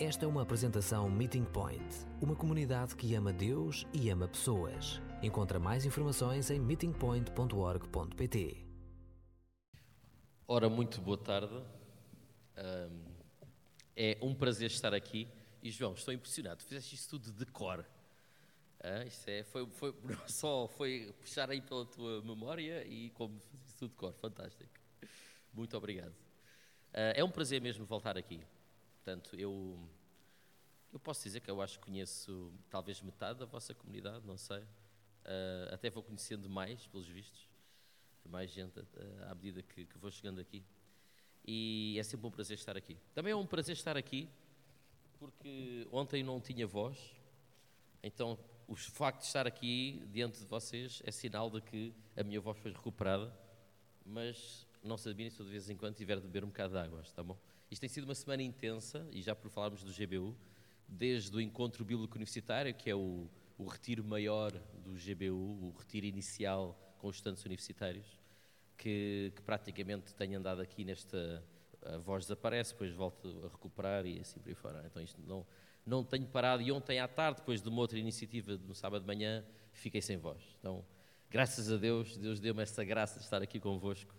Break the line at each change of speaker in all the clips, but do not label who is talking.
Esta é uma apresentação Meeting Point, uma comunidade que ama Deus e ama pessoas. Encontra mais informações em meetingpoint.org.pt.
Ora, muito boa tarde. É um prazer estar aqui. E João, estou impressionado. Fizeste isso tudo de cor. Ah, isto é, foi, foi, só foi puxar aí pela tua memória e como fizeste tudo de cor. Fantástico. Muito obrigado. Uh, é um prazer mesmo voltar aqui. Portanto, eu, eu posso dizer que eu acho que conheço talvez metade da vossa comunidade, não sei. Uh, até vou conhecendo mais, pelos vistos, mais gente uh, à medida que, que, vou chegando aqui. E é sempre um prazer estar aqui. Também é um prazer estar aqui, porque ontem não tinha voz, então o facto de estar aqui diante de vocês é sinal de que a minha voz foi recuperada, mas não se admirem se eu de vez em quando tiver de beber um bocado de água, está bom? Isto tem sido uma semana intensa, e já por falarmos do GBU, desde o encontro bíblico universitário, que é o, o retiro maior do GBU, o retiro inicial com os estudantes universitários, que, que praticamente tenho andado aqui nesta. A voz desaparece, depois volto a recuperar e assim por aí fora. Então isto não, não tenho parado. E ontem à tarde, depois de uma outra iniciativa no sábado de manhã, fiquei sem voz. Então, graças a Deus, Deus deu-me esta graça de estar aqui convosco,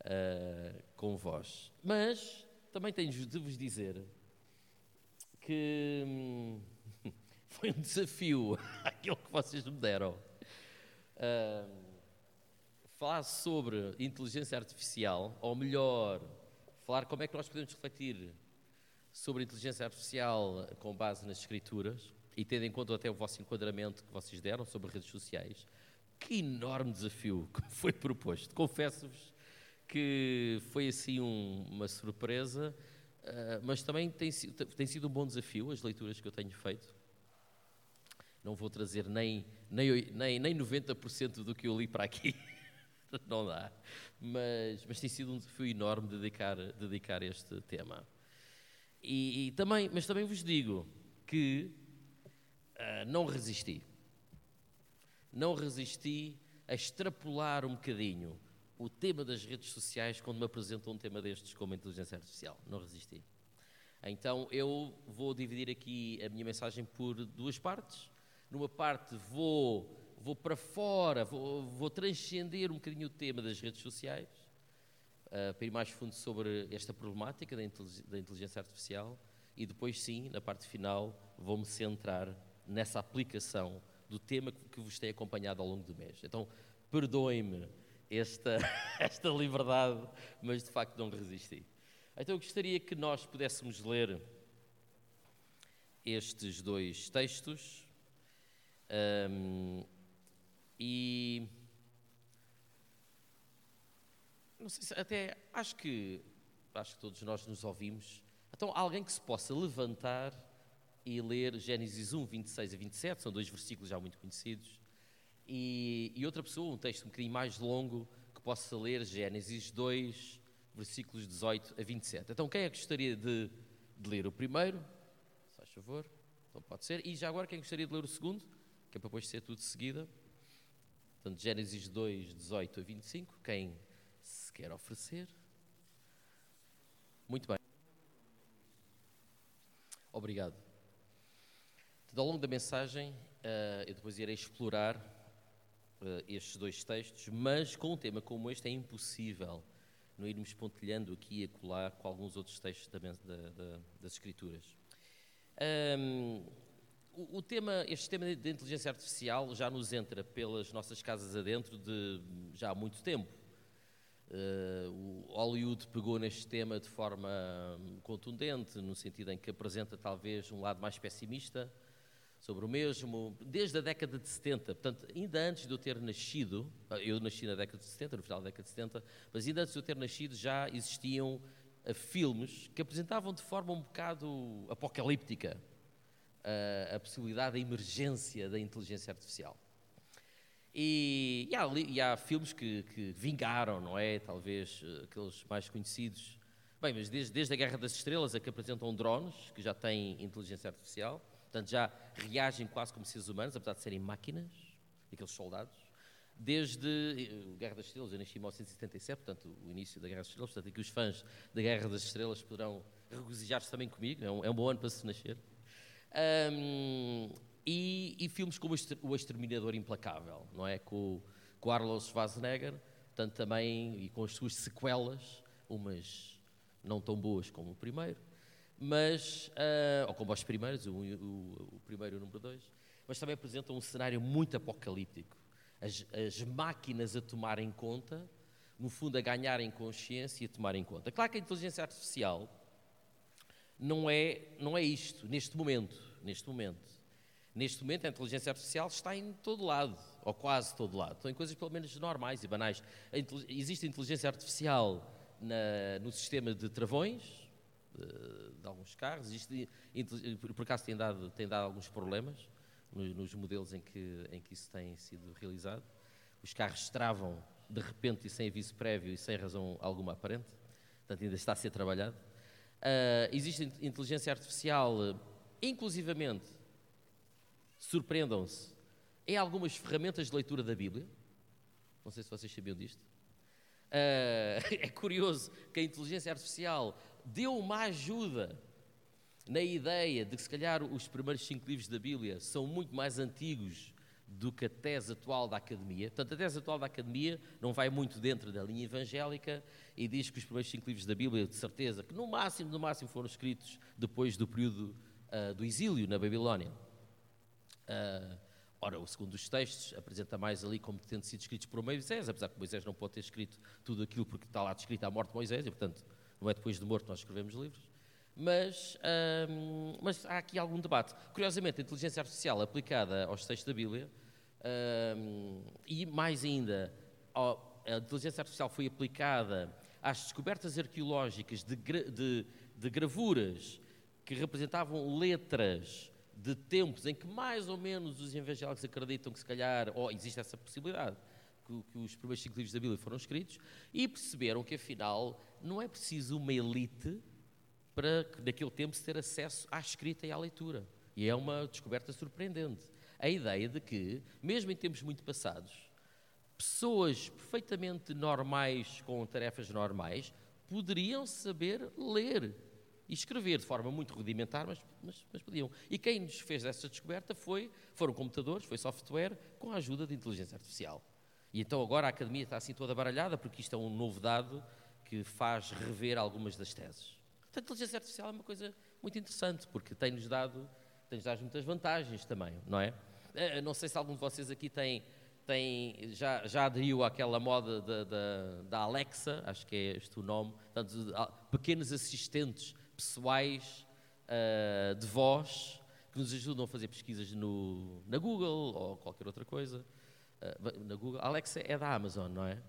uh, com vós. Mas também tenho de vos dizer que hum, foi um desafio aquilo que vocês me deram. Uh, falar sobre inteligência artificial, ou melhor, falar como é que nós podemos refletir sobre inteligência artificial com base nas escrituras e tendo em conta até o vosso enquadramento que vocês deram sobre redes sociais. Que enorme desafio que foi proposto. Confesso-vos que foi assim um, uma surpresa, uh, mas também tem, tem sido um bom desafio as leituras que eu tenho feito. Não vou trazer nem, nem, nem, nem 90% do que eu li para aqui, não dá, mas, mas tem sido um desafio enorme dedicar, dedicar este tema. E, e também, mas também vos digo que uh, não resisti. Não resisti a extrapolar um bocadinho o tema das redes sociais quando me apresentam um tema destes como a inteligência artificial. Não resisti. Então eu vou dividir aqui a minha mensagem por duas partes. Numa parte vou, vou para fora, vou, vou transcender um bocadinho o tema das redes sociais, uh, para ir mais fundo sobre esta problemática da, da inteligência artificial e depois sim, na parte final, vou-me centrar nessa aplicação do tema que vos tem acompanhado ao longo do mês. Então, perdoem-me esta, esta liberdade, mas de facto não resisti. Então eu gostaria que nós pudéssemos ler estes dois textos um, e não sei se até acho que acho que todos nós nos ouvimos. Então alguém que se possa levantar e ler Gênesis 1, 26 a 27, são dois versículos já muito conhecidos. E, e, outra pessoa, um texto um bocadinho mais longo, que possa ler Gênesis 2, versículos 18 a 27. Então, quem é que gostaria de, de ler o primeiro? Se faz favor. Então, pode ser. E já agora, quem gostaria de ler o segundo? Que é para depois ser tudo de seguida. Portanto, Gênesis 2, 18 a 25. Quem se quer oferecer? Muito bem. Obrigado. Ao longo da mensagem, uh, eu depois irei explorar estes dois textos, mas com um tema como este é impossível não irmos pontilhando aqui e acolá com alguns outros textos da, da, da, das Escrituras. Um, o, o, tema, este tema de inteligência artificial já nos entra pelas nossas casas adentro de já há muito tempo. Uh, o Hollywood pegou neste tema de forma contundente, no sentido em que apresenta talvez um lado mais pessimista, sobre o mesmo, desde a década de 70, portanto, ainda antes de eu ter nascido, ah, eu nasci na década de 70, no final da década de 70, mas ainda antes de eu ter nascido já existiam uh, filmes que apresentavam de forma um bocado apocalíptica uh, a possibilidade da emergência da inteligência artificial. E, e, há, e há, filmes que, que, vingaram, não é? Talvez aqueles mais conhecidos. Bem, mas desde, desde a Guerra das Estrelas, a que apresentam drones, que já têm inteligência artificial, Portanto, já reagem quase como seres humanos, apesar de serem máquinas, aqueles soldados. Desde a eh, Guerra das Estrelas, eu nasci em 1977, portanto, o início da Guerra das Estrelas, portanto, aqui os fãs da Guerra das Estrelas poderão regozijar-se também comigo, é um, é um, bom ano para se nascer. Um, e, e, filmes como O Exterminador Implacável, não é? Com, com Arnold Schwarzenegger, portanto também, e com as suas sequelas, umas não tão boas como o primeiro, mas, uh, ou como os primeiros, o, o, o primeiro e o número dois, mas também apresentam um cenário muito apocalíptico. As, as máquinas a tomarem conta, no fundo a ganharem consciência e a tomarem conta. Claro que a inteligência artificial não é, não é isto, neste momento, neste momento. Neste momento a inteligência artificial está em todo lado, ou quase todo lado. Estão em coisas pelo menos normais e banais. Existe inteligência artificial na, no sistema de travões, de, de alguns carros. Existe, por acaso tem dado, tem dado alguns problemas nos, nos, modelos em que, em que isso tem sido realizado. Os carros travam de repente e sem aviso prévio e sem razão alguma aparente. Portanto, ainda está a ser trabalhado. Uh, existe inteligência artificial, inclusivamente, surpreendam-se, em algumas ferramentas de leitura da Bíblia. Não sei se vocês sabiam disto. Uh, é curioso que a inteligência artificial deu uma ajuda na ideia de que, se calhar, os primeiros cinco livros da Bíblia são muito mais antigos do que a tese atual da academia. Portanto, a tese atual da academia não vai muito dentro da linha evangélica e diz que os primeiros cinco livros da Bíblia, de certeza, que no máximo, no máximo foram escritos depois do período uh, do exílio na Babilónia. Uh, ora, o segundo dos textos apresenta mais ali como tendo sido escritos por Moisés, apesar que Moisés não pode ter escrito tudo aquilo porque está lá descrito a morte de Moisés e, portanto, não é depois de morto nós escrevemos livros. Mas, um, mas há aqui algum debate. Curiosamente, a inteligência artificial aplicada aos textos da Bíblia, um, e mais ainda, a inteligência artificial foi aplicada às descobertas arqueológicas de, de, de gravuras que representavam letras de tempos em que mais ou menos os evangélicos acreditam que se calhar, ou existe essa possibilidade, que, que, os primeiros cinco livros da Bíblia foram escritos, e perceberam que afinal não é preciso uma elite para, naquele tempo, ter acesso à escrita e à leitura. E é uma descoberta surpreendente. A ideia de que, mesmo em tempos muito passados, pessoas perfeitamente normais, com tarefas normais, poderiam saber ler e escrever de forma muito rudimentar, mas, mas, mas, podiam. E quem nos fez essa descoberta foi, foram computadores, foi software, com a ajuda de inteligência artificial. E então agora a academia está assim toda baralhada, porque isto é um novo dado que faz rever algumas das teses. Portanto, a inteligência artificial é uma coisa muito interessante, porque tem-nos dado, tem dado muitas vantagens também, não é? Eh, não sei se algum de vocês aqui tem, tem, já, já aderiu àquela moda da, da, da Alexa, acho que é este o nome, portanto, pequenos assistentes pessoais uh, de voz que nos ajudam a fazer pesquisas no, na Google ou qualquer outra coisa. Uh, na Google, a Alexa é da Amazon, não é?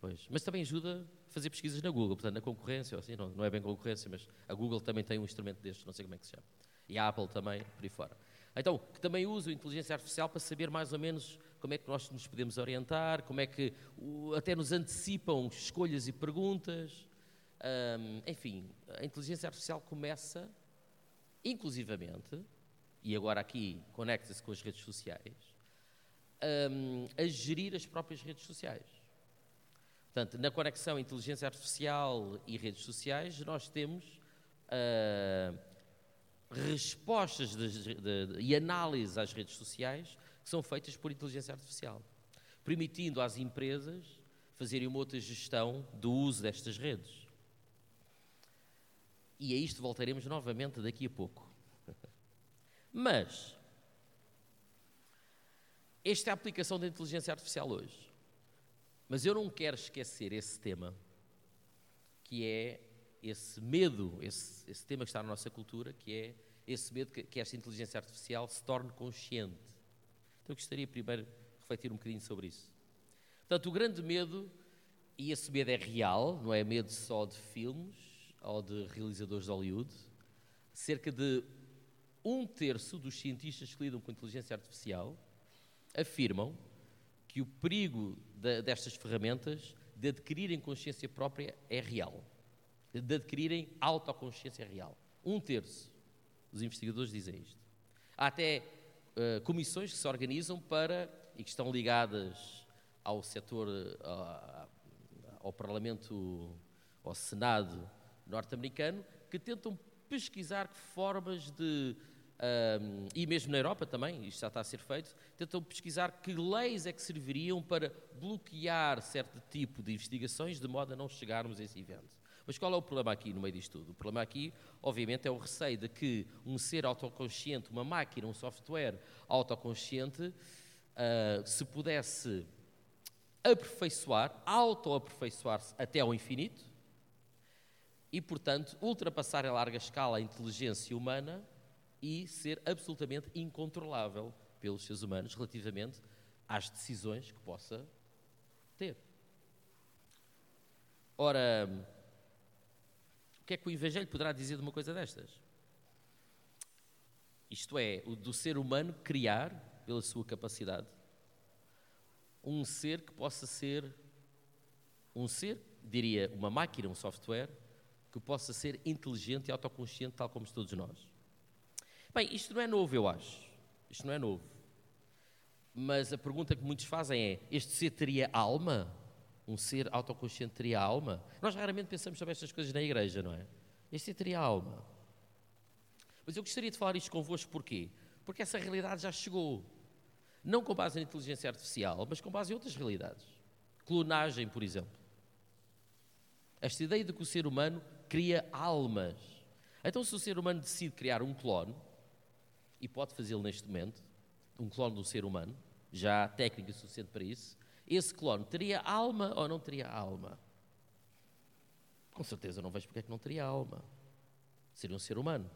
Pois, mas também ajuda fazer pesquisas na Google, portanto, na concorrência, assim, não, não é bem concorrência, mas a Google também tem um instrumento destes, não sei como é que se chama. E a Apple também, por aí fora. Então, que também usa a inteligência artificial para saber mais ou menos como é que nós nos podemos orientar, como é que até nos antecipam escolhas e perguntas. Enfim, a inteligência artificial começa, inclusivamente, e agora aqui conecta-se com as redes sociais, a gerir as próprias redes sociais. Portanto, na conexão inteligência artificial e redes sociais, nós temos uh, respostas de, de, de, e análises às redes sociais que são feitas por inteligência artificial, permitindo às empresas fazerem uma outra gestão do uso destas redes. E a isto voltaremos novamente daqui a pouco. Mas, esta é a aplicação da inteligência artificial hoje. Mas eu não quero esquecer esse tema, que é esse medo, esse, esse tema que está na nossa cultura, que é esse medo que, que esta inteligência artificial se torne consciente. Então eu gostaria primeiro de refletir um bocadinho sobre isso. Portanto, o grande medo, e esse medo é real, não é medo só de filmes ou de realizadores de Hollywood, cerca de um terço dos cientistas que lidam com inteligência artificial afirmam que o perigo de, destas ferramentas de adquirirem consciência própria é real. De adquirirem autoconsciência real. Um terço dos investigadores dizem isto. Há até uh, comissões que se organizam para, e que estão ligadas ao setor, uh, ao Parlamento, ao Senado norte-americano, que tentam pesquisar formas de, um, e mesmo na Europa também, isto já está a ser feito, tentam pesquisar que leis é que serviriam para bloquear certo tipo de investigações de modo a não chegarmos a esse evento. Mas qual é o problema aqui no meio disto tudo? O problema aqui, obviamente, é o receio de que um ser autoconsciente, uma máquina, um software autoconsciente, uh, se pudesse aperfeiçoar, auto-aperfeiçoar-se até ao infinito, e, portanto, ultrapassar em larga escala a inteligência humana e ser absolutamente incontrolável pelos seres humanos relativamente às decisões que possa ter. Ora, o que é que o Evangelho poderá dizer de uma coisa destas? Isto é, o do ser humano criar, pela sua capacidade, um ser que possa ser um ser, diria, uma máquina, um software, que possa ser inteligente e autoconsciente, tal como todos nós. Bem, isto não é novo, eu acho. Isto não é novo. Mas a pergunta que muitos fazem é: este ser teria alma? Um ser autoconsciente teria alma? Nós raramente pensamos sobre estas coisas na igreja, não é? Este ser teria alma. Mas eu gostaria de falar isto convosco porquê? Porque essa realidade já chegou. Não com base na inteligência artificial, mas com base em outras realidades. Clonagem, por exemplo. Esta ideia de que o ser humano cria almas. Então, se o ser humano decide criar um clone, e pode fazê-lo neste momento, um clone do ser humano, já há técnica suficiente para isso, esse clone teria alma ou não teria alma? Com certeza não vejo porque é que não teria alma. Seria um ser humano.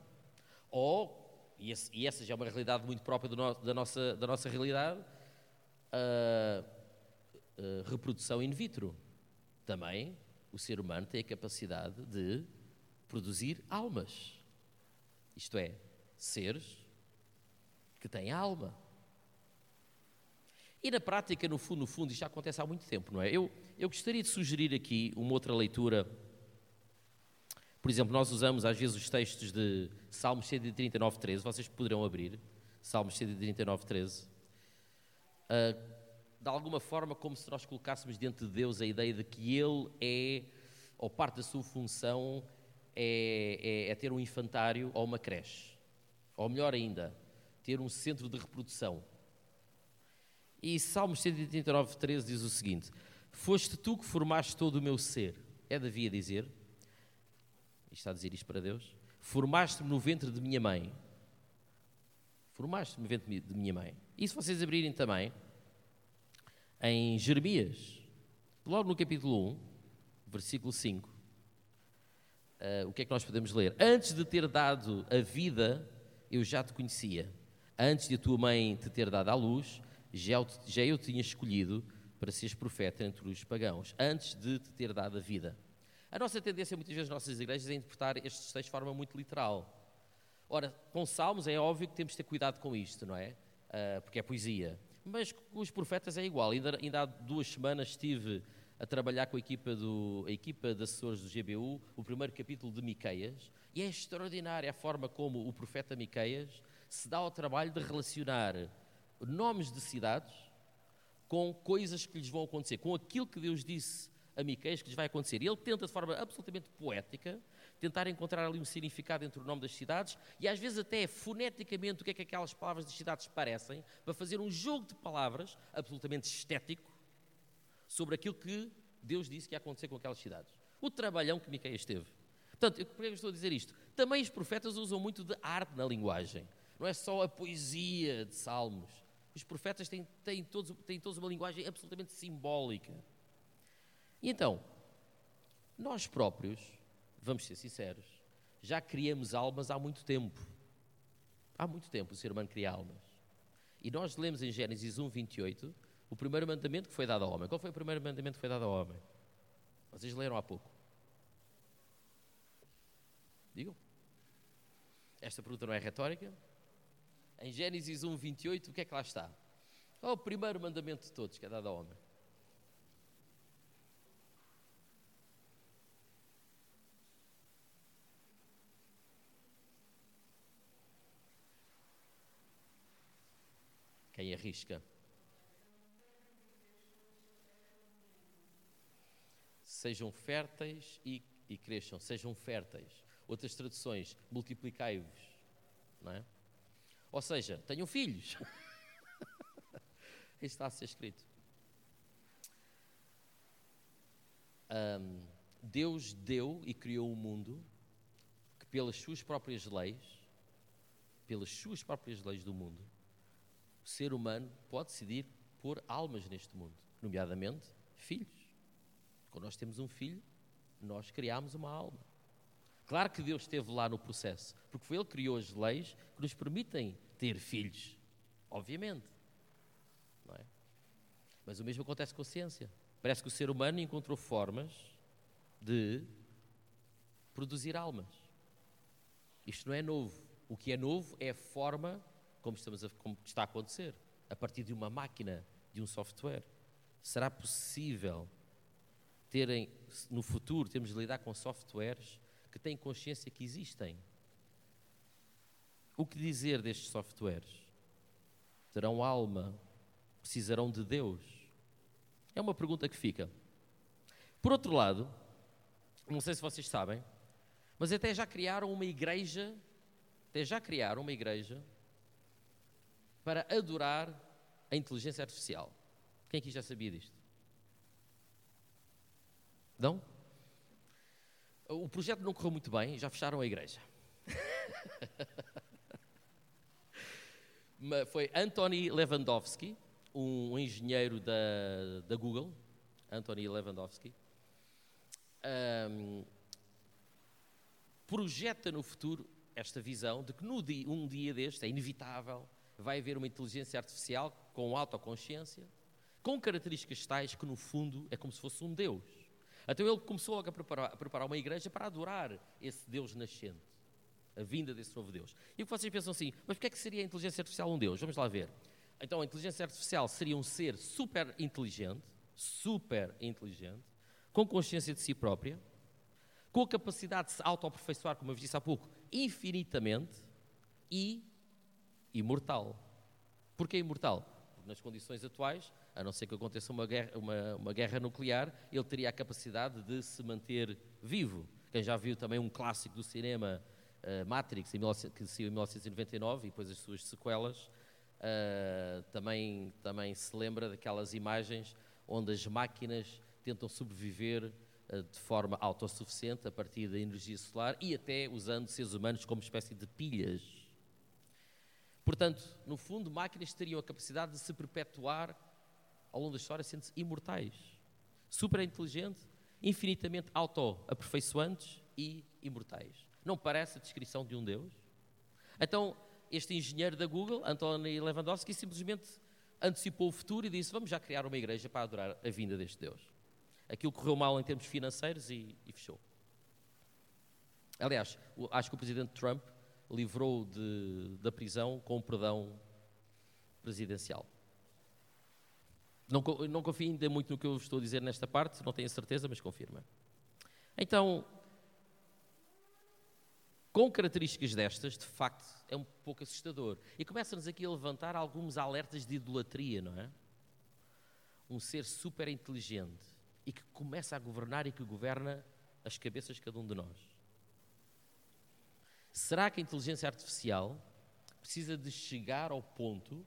Ou, e, esse, e essa já é uma realidade muito própria no, da, nossa, da nossa realidade, a, reprodução in vitro. Também o ser humano tem a capacidade de produzir almas. Isto é, seres que têm alma. E na prática, no fundo, no fundo, isto já acontece há muito tempo, não é? Eu, eu gostaria de sugerir aqui uma outra leitura. Por exemplo, nós usamos às vezes os textos de Salmos 139, 13. Vocês poderão abrir Salmos 139, 13. Uh, de alguma forma, como se nós colocássemos diante de Deus a ideia de que Ele é, ou parte da sua função, é, é, é ter um infantário ou uma creche. Ou melhor ainda, ter um centro de reprodução. E Salmos 139, 13 diz o seguinte: Foste tu que formaste todo o meu ser. É Davi a dizer, está a dizer isto para Deus: Formaste-me no ventre de minha mãe. Formaste-me no ventre de minha mãe. E se vocês abrirem também, em Jeremias, logo no capítulo 1, versículo 5, uh, o que é que nós podemos ler? Antes de ter dado a vida, eu já te conhecia. Antes de a tua mãe te ter dado à luz, já eu, já eu tinha escolhido para seres profeta entre os pagãos, antes de te ter dado a vida. A nossa tendência, muitas vezes, nas nossas igrejas, é interpretar estes textos de forma muito literal. Ora, com salmos é óbvio que temos de ter cuidado com isto, não é? Uh, porque é poesia. Mas com os profetas é igual. Ainda, ainda há duas semanas estive a trabalhar com a equipa, do, a equipa de assessores do GBU, o primeiro capítulo de Miqueias, e é extraordinária a forma como o profeta Miqueias se dá ao trabalho de relacionar nomes de cidades com coisas que lhes vão acontecer, com aquilo que Deus disse a Miqueias que lhes vai acontecer. E ele tenta de forma absolutamente poética tentar encontrar ali um significado entre o nome das cidades e às vezes até foneticamente o que é que aquelas palavras das cidades parecem, para fazer um jogo de palavras absolutamente estético sobre aquilo que Deus disse que ia acontecer com aquelas cidades. O trabalhão que Miqueias teve. Portanto, por que eu estou a dizer isto? Também os profetas usam muito de arte na linguagem. Não é só a poesia de salmos. Os profetas têm, têm, todos, têm todos uma linguagem absolutamente simbólica. E então, nós próprios vamos ser sinceros, já criamos almas há muito tempo. Há muito tempo o ser humano cria almas. E nós lemos em Gênesis 1, 28, o primeiro mandamento que foi dado ao homem. Qual foi o primeiro mandamento que foi dado ao homem? Vocês leram há pouco. Digam. Esta pergunta não é retórica? Em Gênesis 1, 28, o que é que lá está? Qual é o primeiro mandamento de todos que é dado ao homem? Quem arrisca? Sejam férteis e, e cresçam, sejam férteis. Outras traduções, multiplicai-vos. Não é? Ou seja, tenham filhos. Isso está a ser escrito. Um, Deus deu e criou um mundo que, pelas suas próprias leis, pelas suas próprias leis do mundo, o ser humano pode decidir pôr almas neste mundo, nomeadamente filhos. Quando nós temos um filho, nós criamos uma alma. Claro que Deus esteve lá no processo, porque foi Ele que criou as leis que nos permitem ter filhos, obviamente. É? Mas o mesmo acontece com a ciência. Parece que o ser humano encontrou formas de produzir almas. Isto não é novo. O que é novo é a forma como, estamos a, como está a acontecer, a partir de uma máquina, de um software. Será possível terem, no futuro, temos de lidar com softwares que têm consciência que existem? O que dizer destes softwares? Terão alma? Precisarão de Deus? É uma pergunta que fica. Por outro lado, não sei se vocês sabem, mas até já criaram uma igreja, até já criaram uma igreja para adorar a inteligência artificial. Quem aqui já sabia disto? Não? O projeto não correu muito bem, já fecharam a igreja. Foi Anthony Lewandowski, um engenheiro da, da Google, Anthony Lewandowski, um, projeta no futuro esta visão de que no dia, um dia deste, é inevitável, vai haver uma inteligência artificial com autoconsciência, com características tais que, no fundo, é como se fosse um Deus. Então ele começou a preparar, a preparar uma igreja para adorar esse Deus nascente, a vinda desse novo Deus. E vocês pensam assim, mas porquê é que seria a inteligência artificial um Deus? Vamos lá ver. Então a inteligência artificial seria um ser super inteligente, super inteligente, com consciência de si própria, com a capacidade de se autoaperfeiçoar, como eu disse há pouco, infinitamente e imortal. Porquê imortal? Nas condições atuais, a não ser que aconteça uma guerra, uma, uma guerra nuclear, ele teria a capacidade de se manter vivo. Quem já viu também um clássico do cinema, uh, Matrix, que saiu em 1999, e depois as suas sequelas, uh, também, também se lembra daquelas imagens onde as máquinas tentam sobreviver uh, de forma autossuficiente a partir da energia solar e até usando seres humanos como espécie de pilhas. Portanto, no fundo, máquinas teriam a capacidade de se perpetuar ao longo da história sendo imortais, super inteligente, infinitamente auto-aperfeiçoantes e imortais. Não parece a descrição de um Deus? Então, este engenheiro da Google, Anthony Lewandowski, simplesmente antecipou o futuro e disse: Vamos já criar uma igreja para adorar a vinda deste Deus. Aquilo correu mal em termos financeiros e, e fechou. Aliás, acho que o presidente Trump livrou de, da prisão com perdão presidencial. Não, não confio ainda muito no que eu estou a dizer nesta parte, não tenho certeza, mas confirma. Então, com características destas, de facto, é um pouco assustador. E começa-nos aqui a levantar alguns alertas de idolatria, não é? Um ser super inteligente e que começa a governar e que governa as cabeças de cada um de nós. Será que a inteligência artificial precisa de chegar ao ponto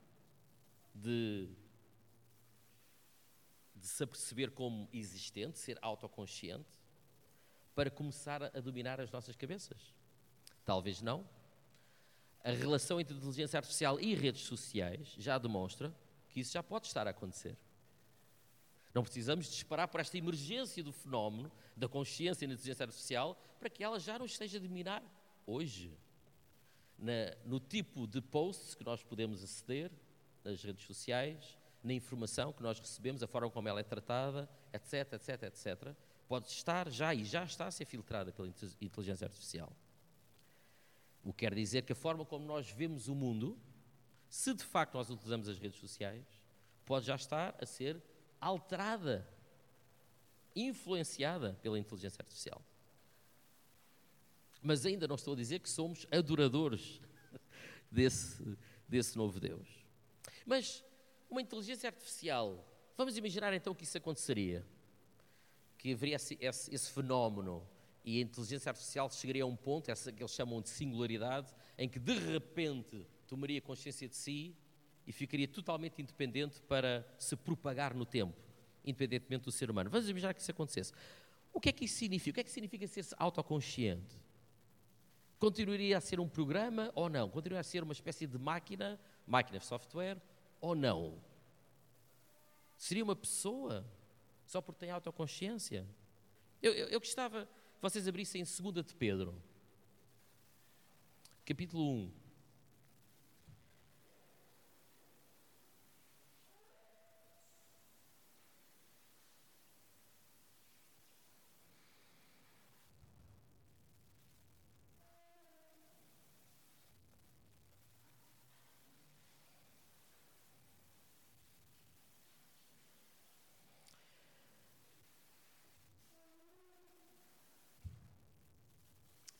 de, de se aperceber como existente, ser autoconsciente, para começar a dominar as nossas cabeças? Talvez não. A relação entre inteligência artificial e redes sociais já demonstra que isso já pode estar a acontecer. Não precisamos de esperar por esta emergência do fenómeno da consciência e da inteligência artificial para que ela já nos esteja a dominar hoje, na, no tipo de posts que nós podemos aceder nas redes sociais, na informação que nós recebemos, a forma como ela é tratada, etc, etc, etc, pode estar já e já está a ser filtrada pela inteligência artificial. O que quer dizer que a forma como nós vemos o mundo, se de facto nós utilizamos as redes sociais, pode já estar a ser alterada, influenciada pela inteligência artificial. Mas ainda não estou a dizer que somos adoradores desse, desse novo Deus. Mas uma inteligência artificial, vamos imaginar então que isso aconteceria. Que haveria esse, esse, esse fenómeno e a inteligência artificial chegaria a um ponto, essa que eles chamam de singularidade, em que de repente tomaria consciência de si e ficaria totalmente independente para se propagar no tempo, independentemente do ser humano. Vamos imaginar que isso acontecesse. O que é que isso significa? O que é que significa ser-se autoconsciente? Continuaria a ser um programa ou não? Continuaria a ser uma espécie de máquina, máquina de software ou não? Seria uma pessoa só porque tem autoconsciência? Eu, eu, eu gostava que vocês abrissem em 2 de Pedro, capítulo 1.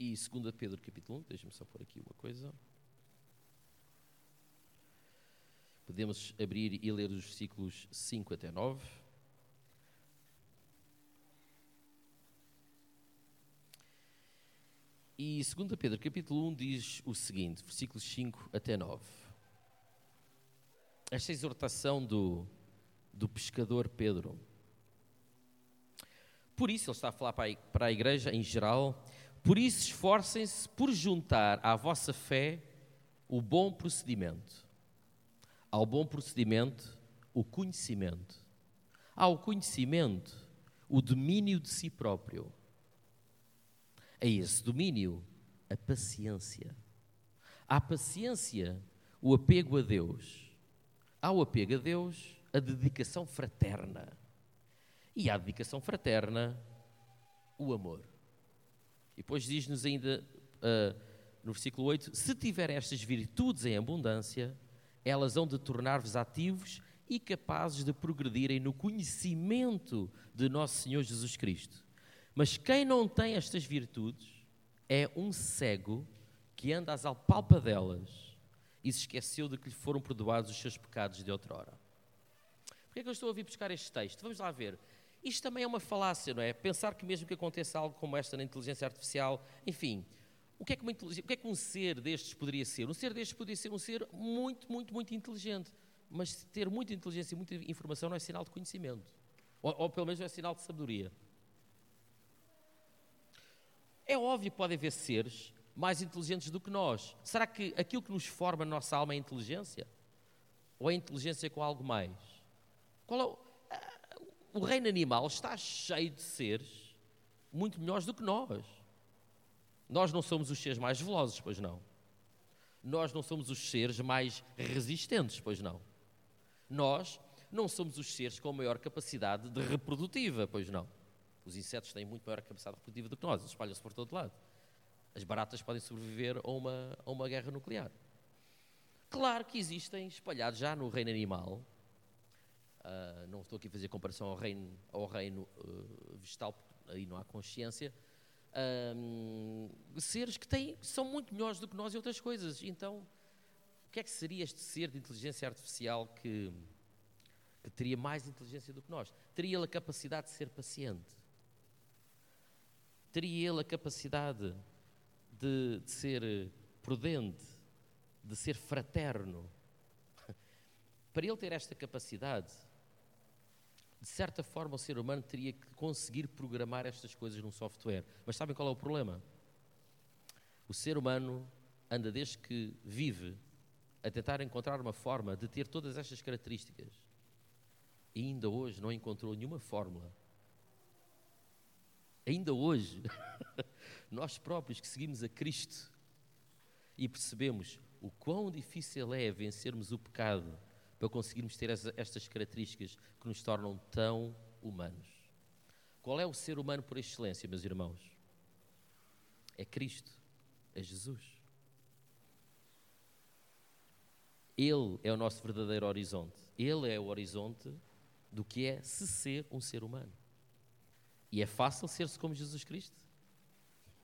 E 2 Pedro capítulo 1, deixa-me só pôr aqui uma coisa. Podemos abrir e ler os versículos 5 até 9. E 2 Pedro capítulo 1 diz o seguinte, versículos 5 até 9. Esta exortação do, do pescador Pedro. Por isso, ele está a falar para a igreja em geral, por isso, esforcem-se por juntar à vossa fé o bom procedimento. Ao bom procedimento, o conhecimento. Ao conhecimento, o domínio de si próprio. A esse domínio, a paciência. À paciência, o apego a Deus. Ao apego a Deus, a dedicação fraterna. E à dedicação fraterna, o amor. Depois diz-nos ainda uh, no versículo 8: Se tiver estas virtudes em abundância, elas hão de tornar-vos ativos e capazes de progredirem no conhecimento de nosso Senhor Jesus Cristo. Mas quem não tem estas virtudes é um cego que anda às alpalpadelas e se esqueceu de que lhe foram perdoados os seus pecados de outrora. Porquê é que eu estou a vir buscar este texto? Vamos lá ver. Isto também é uma falácia, não é? Pensar que mesmo que aconteça algo como esta na inteligência artificial, enfim, o que, é que o que é que um ser destes poderia ser? Um ser destes poderia ser um ser muito, muito, muito inteligente. Mas ter muita inteligência e muita informação não é sinal de conhecimento. Ou, ou pelo menos não é sinal de sabedoria. É óbvio que pode haver seres mais inteligentes do que nós. Será que aquilo que nos forma a nossa alma é inteligência? Ou é inteligência com algo mais? Qual é o o reino animal está cheio de seres muito melhores do que nós. Nós não somos os seres mais velozes, pois não. Nós não somos os seres mais resistentes, pois não. Nós não somos os seres com maior capacidade de reprodutiva, pois não. Os insetos têm muito maior capacidade reprodutiva do que nós, espalham-se por todo lado. As baratas podem sobreviver a uma, a uma guerra nuclear. Claro que existem espalhados já no reino animal Uh, não estou aqui a fazer comparação ao reino, ao reino uh, vegetal, aí não há consciência. seres que têm, são muito melhores do que nós em outras coisas. Então, o que é que seria este ser de inteligência artificial que, que teria mais inteligência do que nós? Teria ele a capacidade de ser paciente? Teria ele a capacidade de, de ser prudente, de ser fraterno? Para ele ter esta capacidade, de certa forma, o ser humano teria que conseguir programar estas coisas num software. Mas sabem qual é o problema? O ser humano anda desde que vive a tentar encontrar uma forma de ter todas estas características. E ainda hoje não encontrou nenhuma fórmula. Ainda hoje, nós próprios que seguimos a Cristo e percebemos o quão difícil é vencermos o pecado para conseguirmos ter estas características que nos tornam tão humanos. Qual é o ser humano por excelência, meus irmãos? É Cristo, é Jesus. Ele é o nosso verdadeiro horizonte. Ele é o horizonte do que é se ser um ser humano. E é fácil ser-se como Jesus Cristo?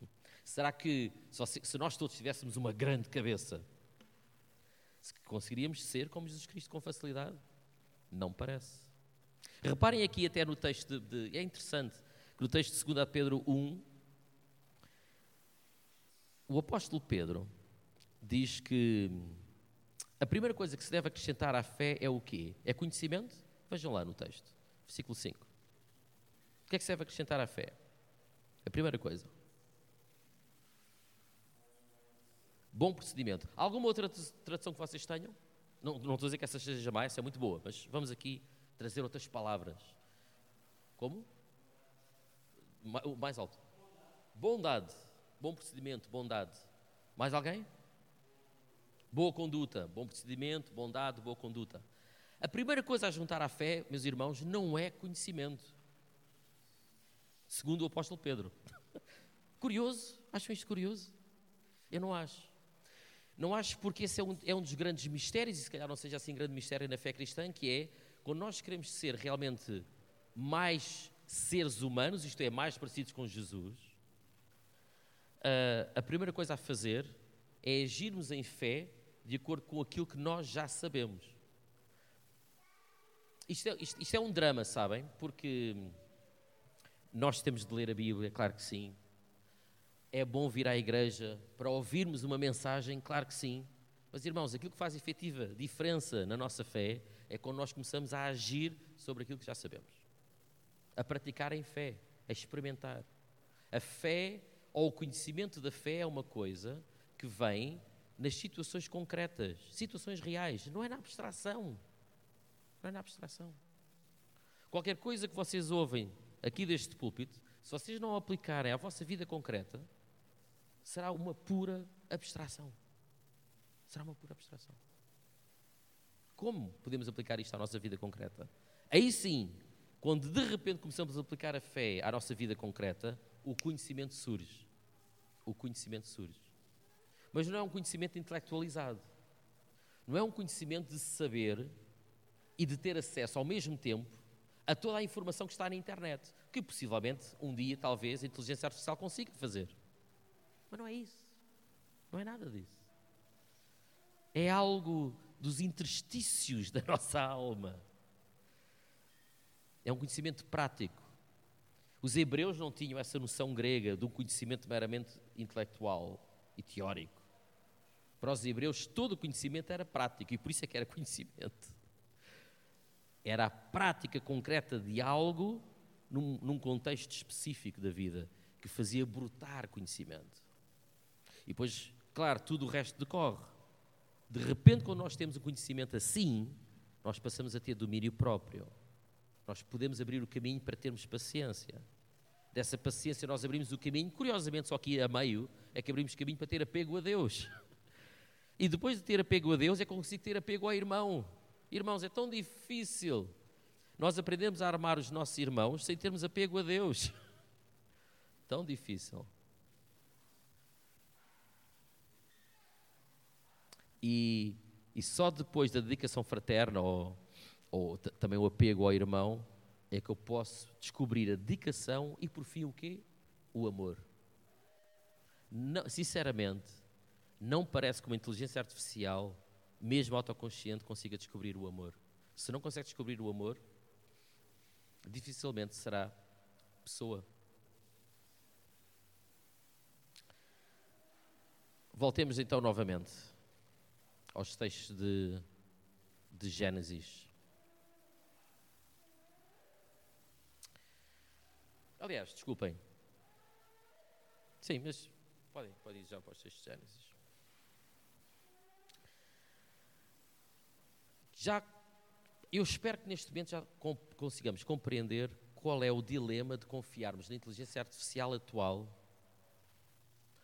Será que se nós todos tivéssemos uma grande cabeça, conseguiríamos ser como Jesus Cristo com facilidade? Não parece. Reparem aqui até no texto de, de, é interessante que no texto de 2 Pedro 1, o apóstolo Pedro diz que a primeira coisa que se deve acrescentar à fé é o quê? É conhecimento? Vejam lá no texto, versículo 5. O que é que se deve acrescentar à fé? A primeira coisa. Bom procedimento. Alguma outra tradução que vocês tenham? Não, não estou a dizer que essa seja má, essa é muito boa, mas vamos aqui trazer outras palavras. Como? Mais alto. Bondade. Bom procedimento, bondade. Mais alguém? Boa conduta, bom procedimento, bondade, boa conduta. A primeira coisa a juntar à fé, meus irmãos, não é conhecimento. Segundo o apóstolo Pedro. Curioso? Acham isto curioso? Eu não acho. Não acho porque esse é um, é um dos grandes mistérios, e se calhar não seja assim grande mistério na fé cristã, que é quando nós queremos ser realmente mais seres humanos, isto é, mais parecidos com Jesus, uh, a primeira coisa a fazer é agirmos em fé de acordo com aquilo que nós já sabemos. Isto é, isto, isto é um drama, sabem? Porque nós temos de ler a Bíblia, claro que sim, é bom vir à igreja para ouvirmos uma mensagem? Claro que sim. Mas, irmãos, aquilo que faz efetiva diferença na nossa fé é quando nós começamos a agir sobre aquilo que já sabemos. A praticar em fé, a experimentar. A fé ou o conhecimento da fé é uma coisa que vem nas situações concretas, situações reais, não é na abstração. Não é na abstração. Qualquer coisa que vocês ouvem aqui deste púlpito, se vocês não aplicarem à vossa vida concreta, será uma pura abstração. Será uma pura abstração. Como podemos aplicar isto à nossa vida concreta? Aí sim, quando de repente começamos a aplicar a fé à nossa vida concreta, o conhecimento surge. O conhecimento surge. Mas não é um conhecimento intelectualizado. Não é um conhecimento de saber e de ter acesso ao mesmo tempo a toda a informação que está na internet, que possivelmente um dia, talvez, a inteligência artificial consiga fazer. Mas não é isso. Não é nada disso. É algo dos interstícios da nossa alma. É um conhecimento prático. Os hebreus não tinham essa noção grega de um conhecimento meramente intelectual e teórico. Para os hebreus, todo o conhecimento era prático e por isso é que era conhecimento. Era a prática concreta de algo num, num contexto específico da vida que fazia brotar conhecimento. E depois, claro, tudo o resto decorre. De repente, quando nós temos o conhecimento assim, nós passamos a ter domínio próprio. Nós podemos abrir o caminho para termos paciência. Dessa paciência, nós abrimos o caminho, curiosamente, só que a meio, é que abrimos caminho para ter apego a Deus. E depois de ter apego a Deus, é conseguir ter apego ao irmão. Irmãos, é tão difícil nós aprendemos a armar os nossos irmãos sem termos apego a Deus. Tão difícil. E, e só depois da dedicação fraterna ou, ou também o apego ao irmão é que eu posso descobrir a dedicação e por fim o quê? O amor. Não, sinceramente, não parece que uma inteligência artificial, mesmo autoconsciente, consiga descobrir o amor. Se não consegue descobrir o amor, dificilmente será pessoa. Voltemos então novamente aos textos de, de Gênesis. Aliás, desculpem. Sim, mas podem, podem ir já para os textos de Gênesis. Já, eu espero que neste momento já consigamos compreender qual é o dilema de confiarmos na inteligência artificial atual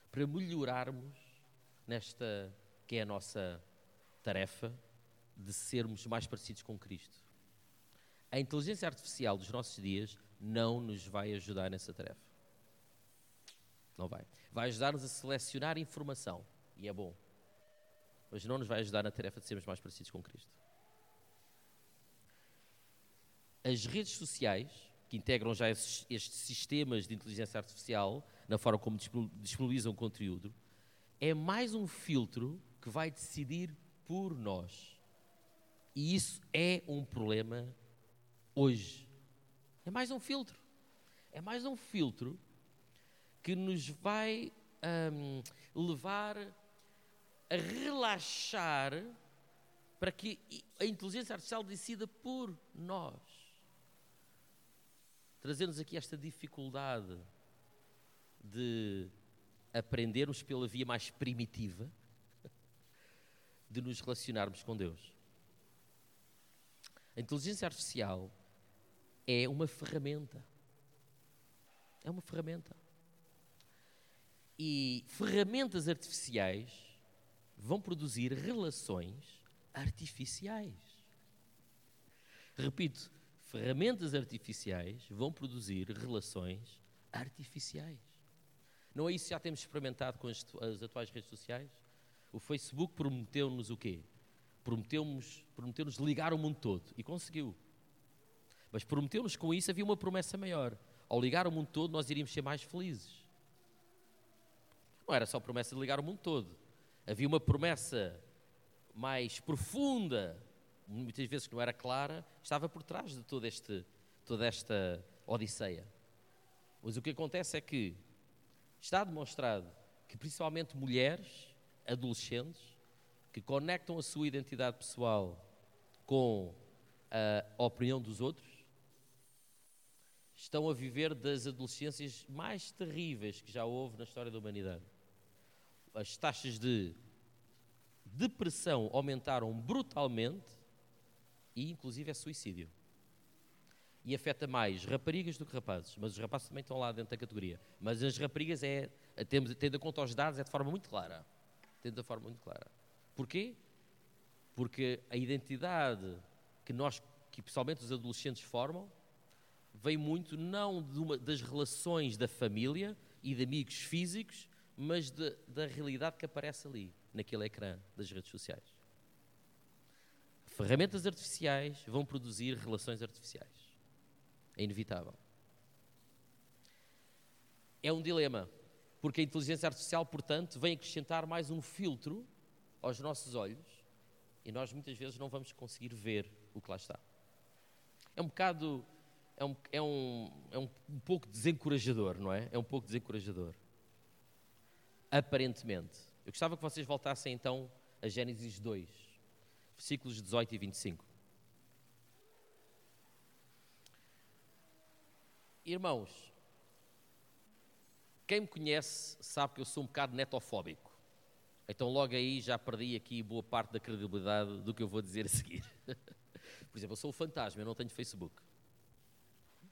para melhorarmos nesta que é a nossa tarefa de sermos mais parecidos com Cristo. A inteligência artificial dos nossos dias não nos vai ajudar nessa tarefa. Não vai. Vai ajudar-nos a selecionar informação, e é bom. Mas não nos vai ajudar na tarefa de sermos mais parecidos com Cristo. As redes sociais, que integram já estes sistemas de inteligência artificial, na forma como disponibilizam conteúdo, é mais um filtro que vai decidir por nós. E isso é um problema hoje. É mais um filtro. É mais um filtro que nos vai hum, levar a relaxar para que a inteligência artificial decida por nós. Trazendo-nos aqui esta dificuldade de aprendermos pela via mais primitiva de nos relacionarmos com Deus. A inteligência artificial é uma ferramenta. É uma ferramenta. E ferramentas artificiais vão produzir relações artificiais. Repito, ferramentas artificiais vão produzir relações artificiais. Não é isso que já temos experimentado com as, as atuais redes sociais? O Facebook prometeu-nos o quê? Prometeu-nos prometeu ligar o mundo todo e conseguiu. Mas prometeu-nos com isso havia uma promessa maior. Ao ligar o mundo todo, nós iríamos ser mais felizes. Não era só promessa de ligar o mundo todo. Havia uma promessa mais profunda, muitas vezes que não era clara, estava por trás de todo este, toda esta odisseia. Mas o que acontece é que está demonstrado que principalmente mulheres, adolescentes, que conectam a sua identidade pessoal com a opinião dos outros, estão a viver das adolescências mais terríveis que já houve na história da humanidade. As taxas de depressão aumentaram brutalmente e, inclusive, é suicídio. E afeta mais raparigas do que rapazes, mas os rapazes também estão lá dentro da categoria. Mas as raparigas, é, tendo, tendo conta aos dados, é de forma muito clara. Tendo de forma muito clara. Porquê? Porque a identidade que nós, que pessoalmente os adolescentes formam, vem muito não uma, das relações da família e de amigos físicos, mas de, da realidade que aparece ali, naquele ecrã das redes sociais. Ferramentas artificiais vão produzir relações artificiais. É inevitável. É um dilema, porque a inteligência artificial, portanto, vem acrescentar mais um filtro aos nossos olhos e nós muitas vezes não vamos conseguir ver o que lá está. É um bocado, é um, é um, é um, pouco desencorajador, não é? É um pouco desencorajador. Aparentemente. Eu gostava que vocês voltassem então a Gênesis 2, versículos 18 e 25. Irmãos, quem me conhece sabe que eu sou um bocado netofóbico. Então, logo aí já perdi aqui boa parte da credibilidade do que eu vou dizer a seguir. Por exemplo, eu sou o fantasma, eu não tenho Facebook.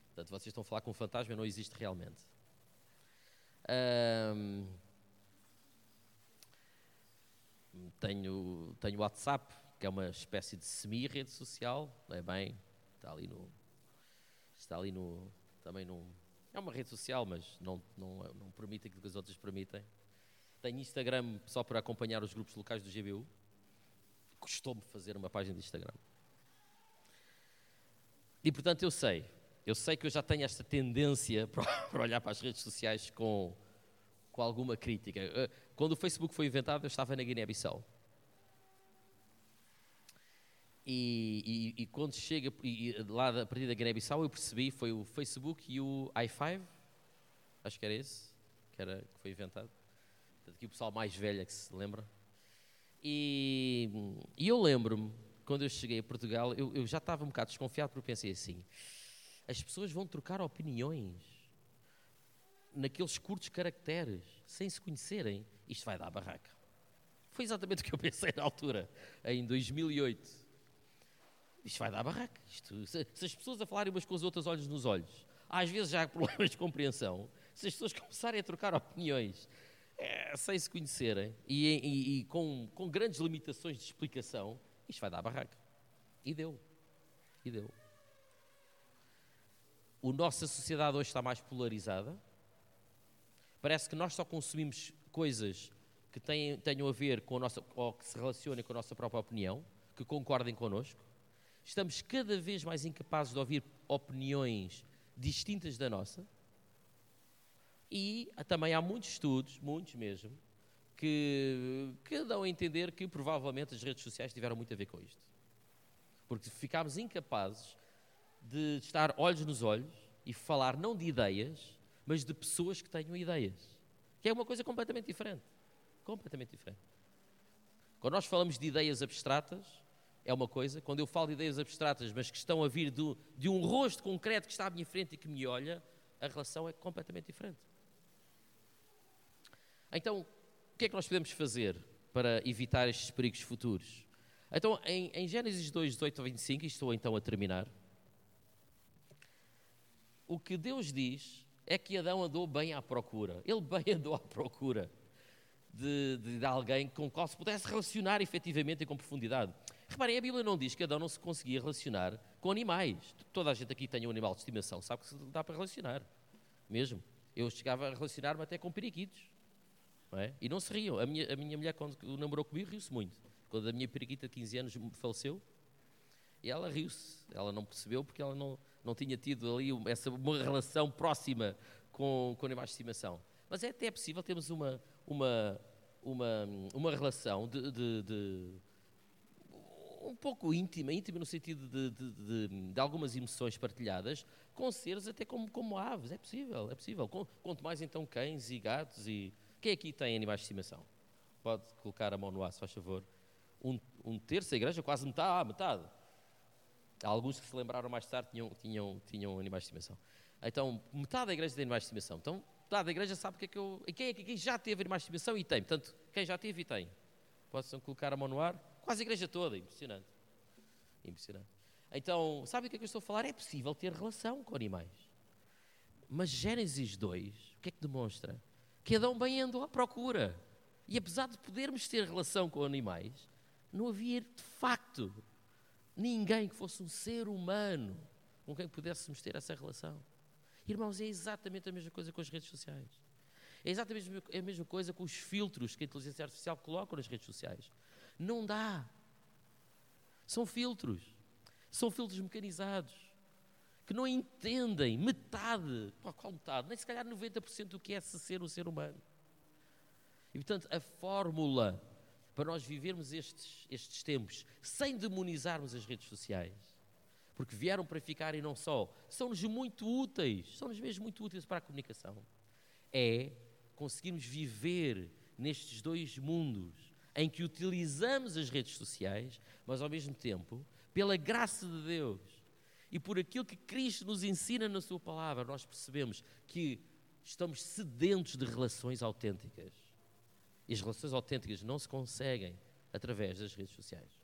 Portanto, vocês estão a falar com um fantasma, não existe realmente. Um, tenho, tenho WhatsApp, que é uma espécie de semi-rede social, não é bem? Está ali no. Está ali no. Também no. É uma rede social, mas não, não, não permite aquilo que as outras permitem. Tenho Instagram só para acompanhar os grupos locais do GBU. Custou-me fazer uma página de Instagram. E portanto eu sei, eu sei que eu já tenho esta tendência para olhar para as redes sociais com, com alguma crítica. Eh, quando o Facebook foi inventado, eu estava na Guiné-Bissau. E, e, e, quando chega e, lá a partir da Guiné-Bissau, eu percebi foi o Facebook e o i5, acho que era esse, que, era, que foi inventado aqui o pessoal mais velho é que se lembra. E, e eu lembro-me, quando eu cheguei a Portugal, eu, eu já estava um bocado desconfiado porque pensei assim: as pessoas vão trocar opiniões naqueles curtos caracteres, sem se conhecerem, isto vai dar barraca. Foi exatamente o que eu pensei na altura, em 2008. Isto vai dar barraca. Isto, se, se, as pessoas a falarem umas com as outras olhos nos olhos, às vezes já há problemas de compreensão, se as pessoas começarem a trocar opiniões é, sem se conhecerem e, e, e, com, com grandes limitações de explicação, isto vai dar barraca. E deu. E deu. A nossa sociedade hoje está mais polarizada. Parece que nós só consumimos coisas que tenham a ver com a nossa, ou que se relacionem com a nossa própria opinião, que concordem connosco. Estamos cada vez mais incapazes de ouvir opiniões distintas da nossa e também há muitos estudos, muitos mesmo, que, que dão a entender que provavelmente as redes sociais tiveram muito a ver com isto. Porque ficámos incapazes de estar olhos nos olhos e falar não de ideias, mas de pessoas que tenham ideias. que é uma coisa completamente diferente. Completamente diferente. Quando nós falamos de ideias abstratas, é uma coisa. Quando eu falo de ideias abstratas, mas que estão a vir do, de um rosto concreto que está à minha frente e que me olha, a relação é completamente diferente. Então, o que é que nós podemos fazer para evitar estes perigos futuros? Então, em, em Gênesis 2, 18 a 25, e estou então a terminar, o que Deus diz é que Adão andou bem à procura. Ele bem andou à procura de, de, de alguém com o qual se pudesse relacionar efetivamente e com profundidade. Reparem, a Bíblia não diz que Adão não se conseguia relacionar com animais. Toda a gente aqui tem um animal de estimação, sabe que se dá para relacionar. Mesmo. Eu chegava a relacionar-me até com periquitos. Não é? E não se riam. A minha, a minha mulher, quando namorou comigo, riu-se muito. Quando a minha periquita de 15 anos faleceu, e ela riu-se. Ela não percebeu porque ela não, não tinha tido ali essa, uma relação próxima com, com animais de estimação. Mas é até possível termos uma, uma, uma, uma relação de, de, de um pouco íntima, íntima no sentido de, de, de, de, algumas emoções partilhadas, com seres até como, como aves. É possível, é possível. Quanto mais então cães e gatos e. Quem aqui tem animais de estimação? Pode colocar a mão no aço, faz favor. Um, um terço da igreja, quase metade. Ah, metade. Alguns que se lembraram mais tarde tinham, tinham, tinham animais de estimação. Então, metade da igreja tem animais de estimação. Então, metade da igreja sabe o que é que eu. E quem é que já teve animais de estimação e tem? Portanto, quem já teve e tem? Possam colocar a mão no ar? Quase a igreja toda, impressionante. Impressionante. Então, sabe o que é que eu estou a falar? É possível ter relação com animais. Mas Gênesis 2, o que é que demonstra? Que Adão bem andou à procura. E apesar de podermos ter relação com animais, não havia de facto ninguém que fosse um ser humano com quem pudéssemos ter essa relação. Irmãos, é exatamente a mesma coisa com as redes sociais. É exatamente a mesma coisa com os filtros que a inteligência artificial coloca nas redes sociais. Não dá. São filtros. São filtros mecanizados. Que não entendem metade, qual metade? Nem se calhar 90% do que é ser um ser humano. E portanto, a fórmula para nós vivermos estes, estes tempos sem demonizarmos as redes sociais, porque vieram para ficar e não só, são-nos muito úteis, são-nos mesmo muito úteis para a comunicação, é conseguirmos viver nestes dois mundos em que utilizamos as redes sociais, mas ao mesmo tempo, pela graça de Deus e por aquilo que Cristo nos ensina na Sua palavra, nós percebemos que estamos sedentos de relações autênticas. E as relações autênticas não se conseguem através das redes sociais.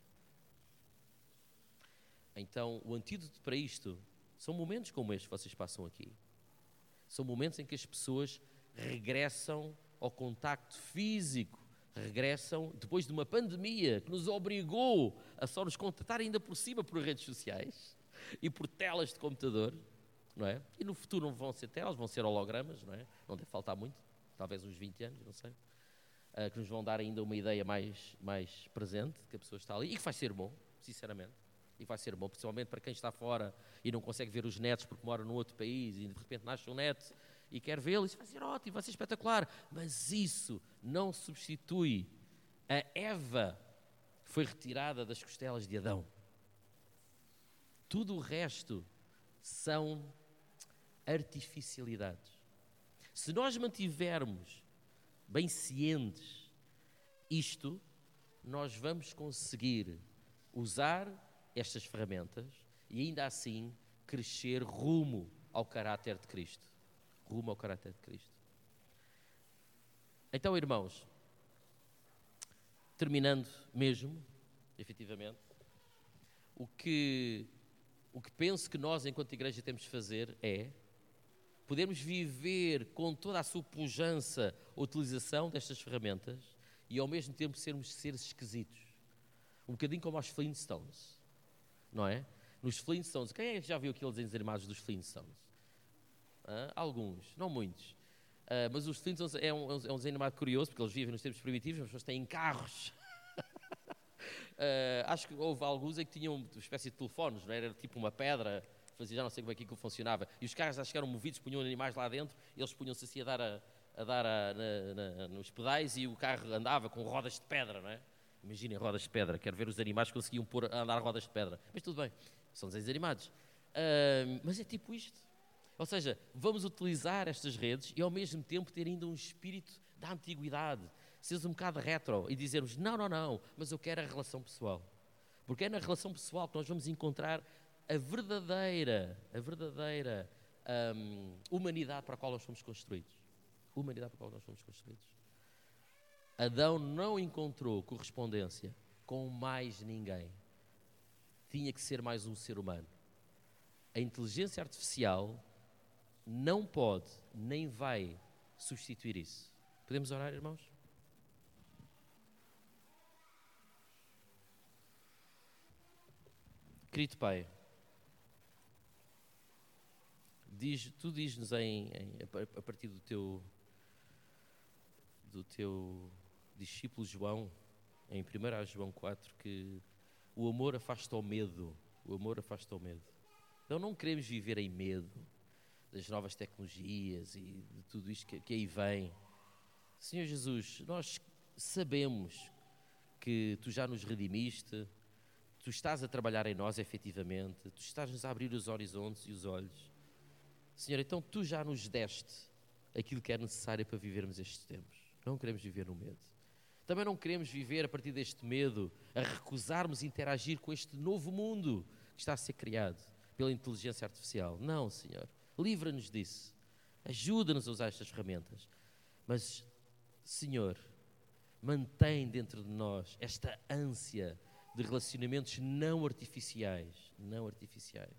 Então, o antídoto para isto são momentos como este que vocês passam aqui. São momentos em que as pessoas regressam ao contacto físico, regressam depois de uma pandemia que nos obrigou a só nos contatar ainda por cima por redes sociais e por telas de computador, não é? E no futuro não vão ser telas, vão ser hologramas, não é? Não deve faltar muito, talvez uns 20 anos, não sei, uh, que nos vão dar ainda uma ideia mais, mais presente, que a pessoa está ali, e que vai ser bom, sinceramente, e vai ser bom, principalmente para quem está fora e não consegue ver os netos porque mora num outro país e de repente nasce um neto e quer vê-lo, isso vai ser ótimo, vai ser espetacular. Mas isso não substitui a Eva que foi retirada das costelas de Adão. Tudo o resto são artificialidades. Se nós mantivermos bem cientes isto, nós vamos conseguir usar estas ferramentas e ainda assim crescer rumo ao caráter de Cristo rumo ao caráter de Cristo. Então, irmãos, terminando mesmo, efetivamente, o que, o que penso que nós, enquanto igreja, temos de fazer é podermos viver com toda a sua pujança a utilização destas ferramentas e ao mesmo tempo sermos seres esquisitos. Um bocadinho como aos Flintstones, não é? Nos Flintstones, quem é que já viu aqueles desenhos animados dos Flintstones? Alguns, não muitos. Uh, mas os Flintstones é um, é um desenho animado curioso, porque eles vivem nos tempos primitivos, as pessoas têm carros. uh, acho que houve alguns em que tinham uma espécie de telefones, não é? era tipo uma pedra, fazia, já não sei como é que aquilo funcionava. E os carros acho que eram movidos, punham animais lá dentro, eles punham-se assim a dar, a, a dar a, na, na, nos pedais e o carro andava com rodas de pedra, não é? Imaginem rodas de pedra, quero ver os animais que conseguiam pôr, andar rodas de pedra. Mas tudo bem, são desenhos animados. Uh, mas é tipo isto. Ou seja, vamos utilizar estas redes e ao mesmo tempo ter ainda um espírito da antiguidade, seres um bocado retro e dizermos: não, não, não, mas eu quero a relação pessoal. Porque é na relação pessoal que nós vamos encontrar a verdadeira, a verdadeira um, humanidade para a qual nós fomos construídos. Humanidade para a qual nós fomos construídos. Adão não encontrou correspondência com mais ninguém. Tinha que ser mais um ser humano. A inteligência artificial não pode nem vai substituir isso. Podemos orar, irmãos? Querido Pai, diz, tu diz-nos em, em, a partir do teu, do teu discípulo João, em 1 João 4, que o amor afasta o medo. O amor afasta o medo. Então não queremos viver em medo das novas tecnologias e de tudo isto que, que aí vem. Senhor Jesus, nós sabemos que tu já nos redimiste, tu estás a trabalhar em nós efetivamente, tu estás-nos a abrir os horizontes e os olhos. Senhor, então tu já nos deste aquilo que é necessário para vivermos estes tempos. Não queremos viver no medo. Também não queremos viver a partir deste medo, a recusarmos interagir com este novo mundo que está a ser criado pela inteligência artificial. Não, Senhor. Livra-nos disso. Ajuda-nos a usar estas ferramentas. Mas, Senhor, mantém dentro de nós esta ânsia de relacionamentos não artificiais, não artificiais,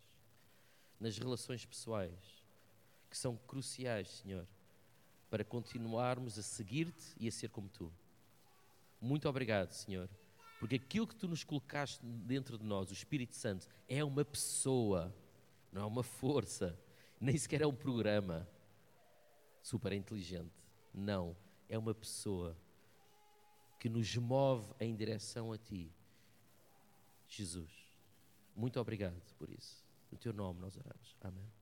nas relações pessoais, que são cruciais, Senhor, para continuarmos a seguir-te e a ser como tu. Muito obrigado, Senhor, porque aquilo que tu nos colocaste dentro de nós, o Espírito Santo, é uma pessoa, não é uma força, nem sequer é um programa super inteligente. Não, é uma pessoa que nos move em direção a Ti. Jesus, muito obrigado por isso. No Teu nome nós oramos. Amém.